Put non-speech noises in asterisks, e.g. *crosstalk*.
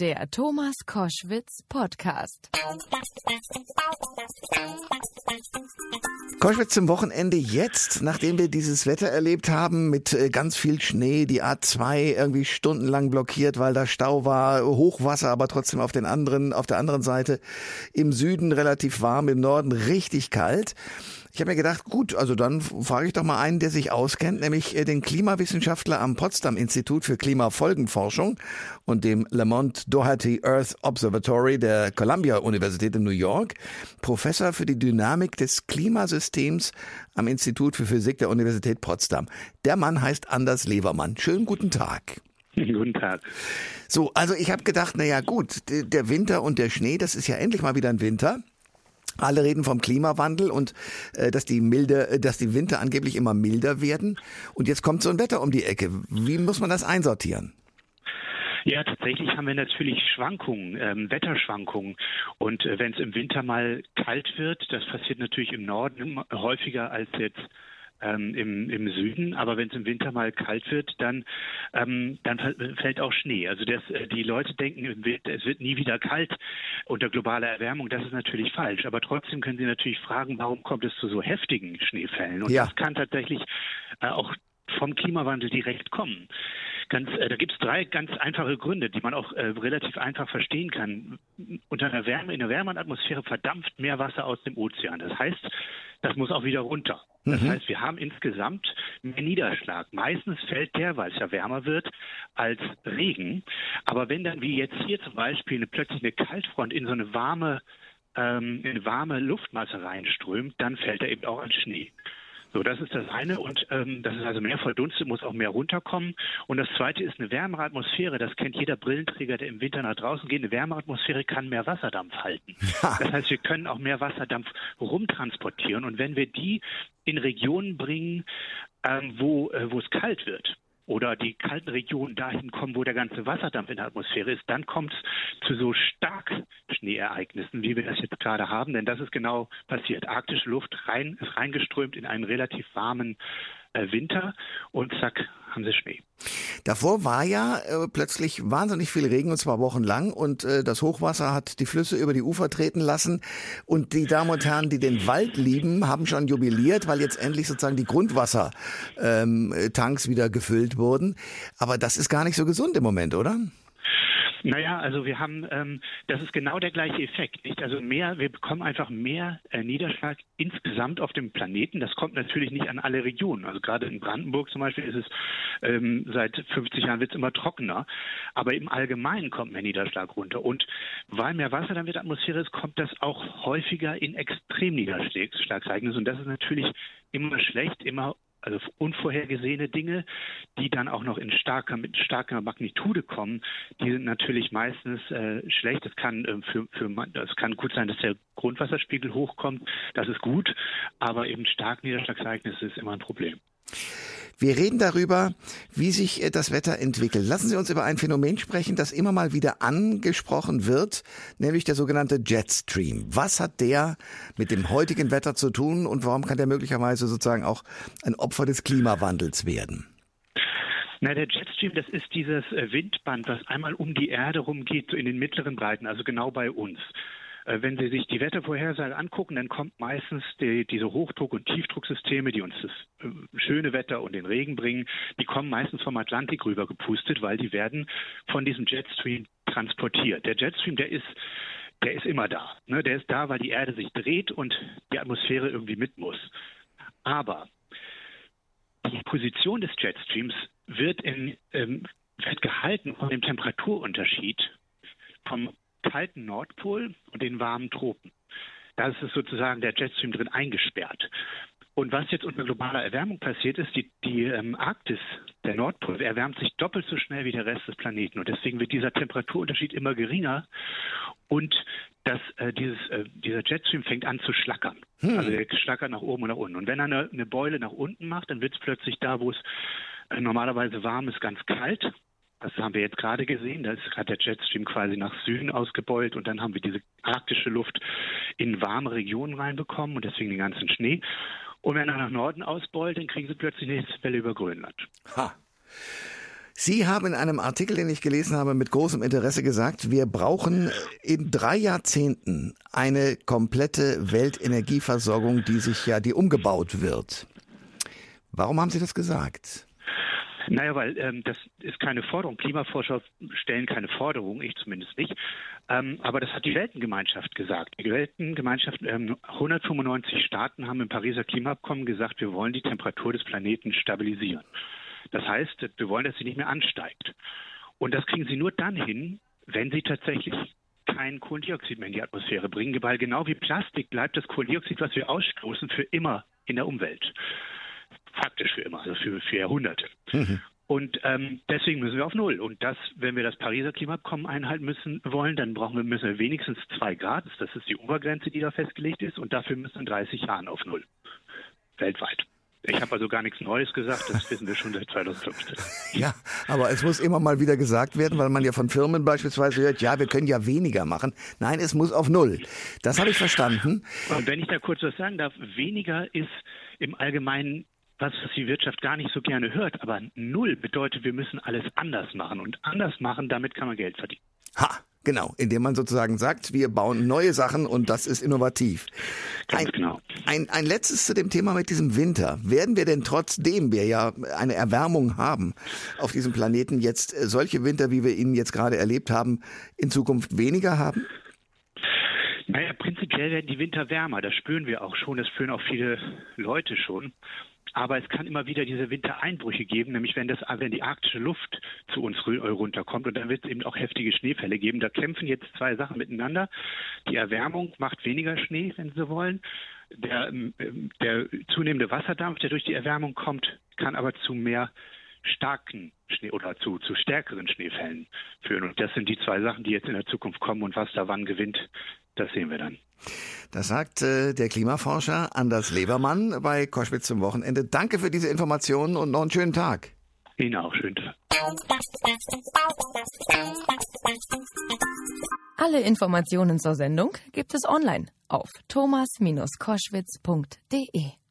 Der Thomas Koschwitz Podcast. Koschwitz zum Wochenende jetzt, nachdem wir dieses Wetter erlebt haben mit äh, ganz viel Schnee, die A2 irgendwie stundenlang blockiert, weil da Stau war, Hochwasser, aber trotzdem auf den anderen, auf der anderen Seite im Süden relativ warm, im Norden richtig kalt. Ich habe mir gedacht, gut, also dann frage ich doch mal einen, der sich auskennt, nämlich äh, den Klimawissenschaftler am Potsdam Institut für Klimafolgenforschung und dem Lamont Doherty Earth Observatory der Columbia Universität in New York, Professor für die Dynamik des Klimasystems am Institut für Physik der Universität Potsdam. Der Mann heißt Anders Levermann. Schönen guten Tag. *laughs* Guten Tag. So, also ich habe gedacht, na ja, gut, der Winter und der Schnee, das ist ja endlich mal wieder ein Winter. Alle reden vom Klimawandel und äh, dass die milde, äh, dass die Winter angeblich immer milder werden. Und jetzt kommt so ein Wetter um die Ecke. Wie muss man das einsortieren? Ja, tatsächlich haben wir natürlich Schwankungen, ähm, Wetterschwankungen. Und äh, wenn es im Winter mal kalt wird, das passiert natürlich im Norden häufiger als jetzt ähm, im, im Süden, aber wenn es im Winter mal kalt wird, dann, ähm, dann fällt auch Schnee. Also das, äh, die Leute denken, es wird nie wieder kalt unter globaler Erwärmung. Das ist natürlich falsch. Aber trotzdem können Sie natürlich fragen, warum kommt es zu so heftigen Schneefällen? Und ja. das kann tatsächlich äh, auch vom Klimawandel direkt kommen. Ganz, äh, da gibt es drei ganz einfache Gründe, die man auch äh, relativ einfach verstehen kann. Unter einer Wärme, in der wärmeren Atmosphäre verdampft mehr Wasser aus dem Ozean. Das heißt, das muss auch wieder runter. Das mhm. heißt, wir haben insgesamt mehr Niederschlag. Meistens fällt der, weil es ja wärmer wird, als Regen. Aber wenn dann wie jetzt hier zum Beispiel eine, plötzlich eine Kaltfront in so eine warme, ähm, in eine warme Luftmasse reinströmt, dann fällt er eben auch als Schnee. So, das ist das eine und ähm, das ist also mehr verdunstet, muss auch mehr runterkommen. Und das zweite ist eine wärmere Atmosphäre. Das kennt jeder Brillenträger, der im Winter nach draußen geht. Eine wärmere Atmosphäre kann mehr Wasserdampf halten. *laughs* Ja. Das heißt, wir können auch mehr Wasserdampf rumtransportieren. Und wenn wir die in Regionen bringen, ähm, wo, äh, wo es kalt wird, oder die kalten Regionen dahin kommen, wo der ganze Wasserdampf in der Atmosphäre ist, dann kommt es zu so stark Schneeereignissen, wie wir das jetzt gerade haben. Denn das ist genau passiert. Arktische Luft rein, ist reingeströmt in einen relativ warmen Winter und zack, haben sie Schnee. Davor war ja äh, plötzlich wahnsinnig viel Regen und zwar wochenlang und äh, das Hochwasser hat die Flüsse über die Ufer treten lassen und die Damen und Herren, die den Wald lieben, haben schon jubiliert, weil jetzt endlich sozusagen die Grundwassertanks ähm, wieder gefüllt wurden. Aber das ist gar nicht so gesund im Moment, oder? Naja, also wir haben, ähm, das ist genau der gleiche Effekt. Nicht? Also mehr, wir bekommen einfach mehr äh, Niederschlag insgesamt auf dem Planeten. Das kommt natürlich nicht an alle Regionen. Also gerade in Brandenburg zum Beispiel ist es ähm, seit 50 Jahren wird es immer trockener. Aber im Allgemeinen kommt mehr Niederschlag runter. Und weil mehr Wasser dann in der Atmosphäre ist, kommt das auch häufiger in Extremniederschlagsereignisse. Und das ist natürlich immer schlecht, immer also unvorhergesehene Dinge, die dann auch noch in starker, mit starker Magnitude kommen, die sind natürlich meistens äh, schlecht. Es kann äh, für, für kann gut sein, dass der Grundwasserspiegel hochkommt. Das ist gut, aber eben stark Niederschlagsereignisse ist immer ein Problem. Wir reden darüber, wie sich äh, das Wetter entwickelt. Lassen Sie uns über ein Phänomen sprechen, das immer mal wieder angesprochen wird, nämlich der sogenannte Jetstream. Was hat der mit dem heutigen Wetter zu tun und warum kann der möglicherweise sozusagen auch ein Opfer des Klimawandels werden? Na, der Jetstream, das ist dieses äh, Windband, was einmal um die Erde rumgeht, so in den mittleren Breiten, also genau bei uns. Äh, wenn Sie sich die Wettervorhersage angucken, dann kommt meistens die, diese Hochdruck- und Tiefdrucksysteme, die uns das äh, schöne Wetter und den Regen bringen, die kommen meistens vom Atlantik rüber gepustet, weil die werden von diesem Jetstream transportiert. Der Jetstream, der ist der ist immer da. Ne? Der ist da, weil die Erde sich dreht und die Atmosphäre irgendwie mit muss. Aber die Position des Jetstreams wird, in, ähm, wird gehalten von dem Temperaturunterschied vom kalten Nordpol und den warmen Tropen. Da ist es sozusagen der Jetstream drin eingesperrt. Und was jetzt unter globaler Erwärmung passiert ist, die, die ähm, Arktis, der Nordpol, erwärmt sich doppelt so schnell wie der Rest des Planeten. Und deswegen wird dieser Temperaturunterschied immer geringer. Und das, äh, dieses, äh, dieser Jetstream fängt an zu schlackern. Hm. Also der schlackert nach oben und nach unten. Und wenn er eine, eine Beule nach unten macht, dann wird es plötzlich da, wo es äh, normalerweise warm ist, ganz kalt. Das haben wir jetzt gerade gesehen. Da gerade der Jetstream quasi nach Süden ausgebeult und dann haben wir diese arktische Luft in warme Regionen reinbekommen und deswegen den ganzen Schnee. Und wenn er nach Norden ausbeult, dann kriegen sie plötzlich eine Hitzewelle über Grönland. Ha. Sie haben in einem Artikel, den ich gelesen habe, mit großem Interesse gesagt, wir brauchen in drei Jahrzehnten eine komplette Weltenergieversorgung, die sich ja, die umgebaut wird. Warum haben Sie das gesagt? Naja, weil ähm, das ist keine Forderung. Klimaforscher stellen keine Forderung, ich zumindest nicht. Ähm, aber das hat die Weltengemeinschaft gesagt. Die Weltengemeinschaft, ähm, 195 Staaten haben im Pariser Klimaabkommen gesagt, wir wollen die Temperatur des Planeten stabilisieren. Das heißt, wir wollen, dass sie nicht mehr ansteigt. Und das kriegen sie nur dann hin, wenn sie tatsächlich kein Kohlendioxid mehr in die Atmosphäre bringen, weil genau wie Plastik bleibt das Kohlendioxid, was wir ausstoßen, für immer in der Umwelt faktisch für immer, also für, für Jahrhunderte. Mhm. Und ähm, deswegen müssen wir auf Null. Und das, wenn wir das Pariser Klimaabkommen einhalten müssen wollen, dann brauchen wir, müssen wir wenigstens zwei Grad. Das ist die Obergrenze, die da festgelegt ist. Und dafür müssen wir in 30 Jahren auf Null. Weltweit. Ich habe also gar nichts Neues gesagt, das wissen wir schon seit 2015. Ja, aber es muss immer mal wieder gesagt werden, weil man ja von Firmen beispielsweise hört, ja, wir können ja weniger machen. Nein, es muss auf Null. Das habe ich verstanden. Und wenn ich da kurz was sagen darf, weniger ist im Allgemeinen was, die Wirtschaft gar nicht so gerne hört. Aber null bedeutet, wir müssen alles anders machen. Und anders machen, damit kann man Geld verdienen. Ha, genau. Indem man sozusagen sagt, wir bauen neue Sachen und das ist innovativ. Ganz ein, genau. Ein, ein letztes zu dem Thema mit diesem Winter. Werden wir denn trotzdem wir ja eine Erwärmung haben auf diesem Planeten jetzt solche Winter, wie wir ihn jetzt gerade erlebt haben, in Zukunft weniger haben? Naja, prinzipiell werden die Winter wärmer. Das spüren wir auch schon. Das spüren auch viele Leute schon. Aber es kann immer wieder diese Wintereinbrüche geben, nämlich wenn, das, wenn die arktische Luft zu uns runterkommt und dann wird es eben auch heftige Schneefälle geben. Da kämpfen jetzt zwei Sachen miteinander. Die Erwärmung macht weniger Schnee, wenn Sie wollen. Der, ähm, der zunehmende Wasserdampf, der durch die Erwärmung kommt, kann aber zu mehr starken Schnee oder zu, zu stärkeren Schneefällen führen. Und das sind die zwei Sachen, die jetzt in der Zukunft kommen. Und was da wann gewinnt, das sehen wir dann. Das sagt äh, der Klimaforscher Anders Lebermann bei Koschwitz zum Wochenende. Danke für diese Informationen und noch einen schönen Tag. Ihnen auch schönen Tag. Alle Informationen zur Sendung gibt es online auf thomas-koschwitz.de.